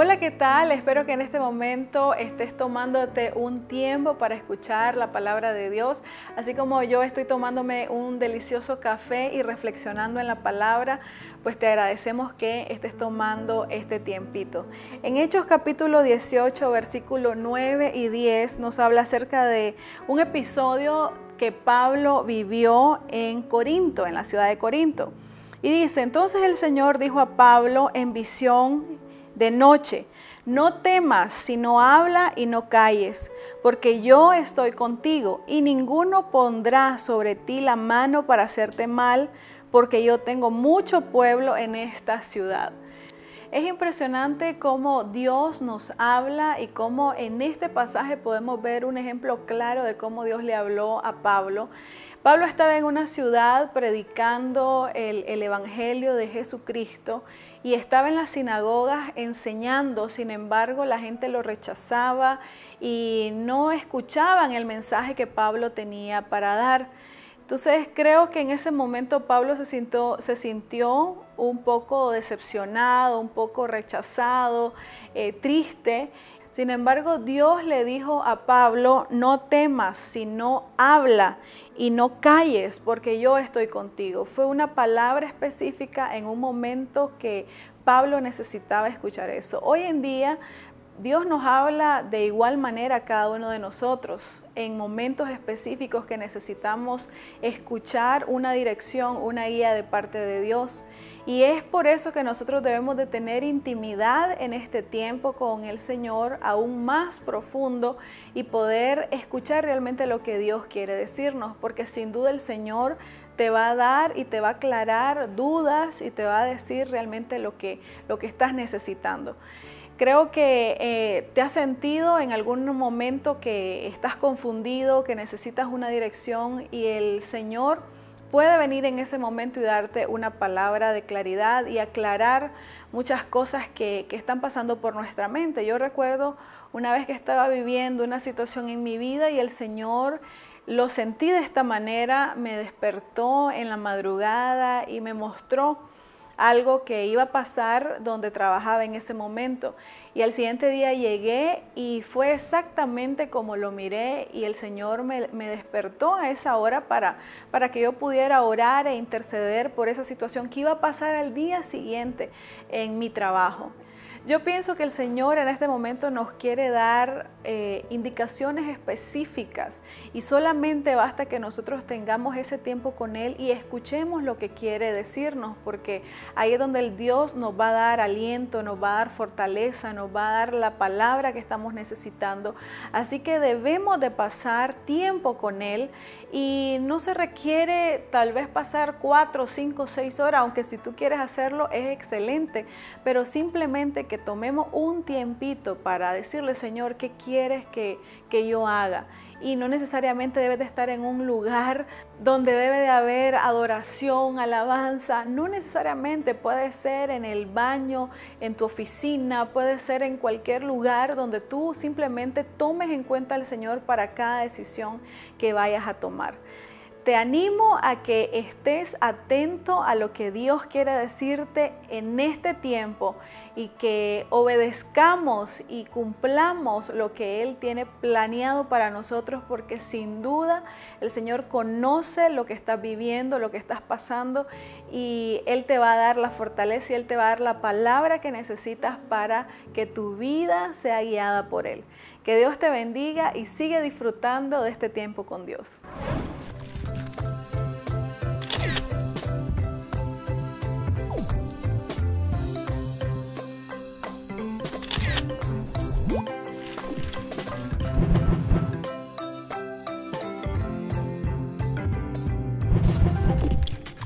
Hola, ¿qué tal? Espero que en este momento estés tomándote un tiempo para escuchar la palabra de Dios, así como yo estoy tomándome un delicioso café y reflexionando en la palabra, pues te agradecemos que estés tomando este tiempito. En Hechos capítulo 18, versículo 9 y 10 nos habla acerca de un episodio que Pablo vivió en Corinto, en la ciudad de Corinto. Y dice, entonces el Señor dijo a Pablo en visión de noche, no temas, sino habla y no calles, porque yo estoy contigo y ninguno pondrá sobre ti la mano para hacerte mal, porque yo tengo mucho pueblo en esta ciudad. Es impresionante cómo Dios nos habla y cómo en este pasaje podemos ver un ejemplo claro de cómo Dios le habló a Pablo. Pablo estaba en una ciudad predicando el, el, Evangelio de Jesucristo y estaba en las sinagogas enseñando, sin embargo la gente lo rechazaba y no escuchaban el mensaje que Pablo tenía para dar. Entonces creo que en ese momento Pablo se sintió, se sintió un poco decepcionado, un poco rechazado, eh, triste. Sin embargo, Dios le dijo a Pablo, no temas, sino habla y no calles, porque yo estoy contigo. Fue una palabra específica en un momento que Pablo necesitaba escuchar eso. Hoy en día Dios nos habla de igual manera a cada uno de nosotros en momentos específicos que necesitamos escuchar una dirección, una guía de parte de Dios. Y es por eso que nosotros debemos de tener intimidad en este tiempo con el Señor aún más profundo y poder escuchar realmente lo que Dios quiere decirnos, porque sin duda el Señor te va a dar y te va a aclarar dudas y te va a decir realmente lo que, lo que estás necesitando. Creo que eh, te has sentido en algún momento que estás confundido, que necesitas una dirección y el Señor puede venir en ese momento y darte una palabra de claridad y aclarar muchas cosas que, que, están pasando por nuestra mente. Yo recuerdo una vez que estaba viviendo una situación en mi vida y el Señor lo sentí de esta manera, me despertó en la madrugada y me mostró algo que iba a pasar donde trabajaba en ese momento. Y al siguiente día llegué y fue exactamente como lo miré y el Señor me, me, despertó a esa hora para, para que yo pudiera orar e interceder por esa situación que iba a pasar al día siguiente en mi trabajo. Yo pienso que el Señor en este momento nos quiere dar eh, indicaciones específicas y solamente basta que nosotros tengamos ese tiempo con Él y escuchemos lo que quiere decirnos, porque ahí es donde el Dios nos va a dar aliento, nos va a dar fortaleza, nos va a dar la palabra que estamos necesitando. Así que debemos de pasar tiempo con Él y no se requiere tal vez pasar cuatro, cinco, seis horas, aunque si tú quieres hacerlo es excelente, pero simplemente que tomemos un tiempito para decirle, Señor, ¿qué quieres que, que yo haga? y no necesariamente debes de estar en un lugar donde debe de haber adoración, alabanza, no necesariamente puede ser en el baño, en tu oficina, puede ser en cualquier lugar donde tú simplemente tomes en cuenta al Señor para cada decisión que vayas a tomar. Te animo a que estés atento a lo que Dios quiere decirte en este tiempo y que obedezcamos y cumplamos lo que Él tiene planeado para nosotros porque sin duda el Señor conoce lo que estás viviendo, lo que estás pasando y Él te va a dar la fortaleza y Él te va a dar la palabra que necesitas para que tu vida sea guiada por Él. Que Dios te bendiga y sigue disfrutando de este tiempo con Dios.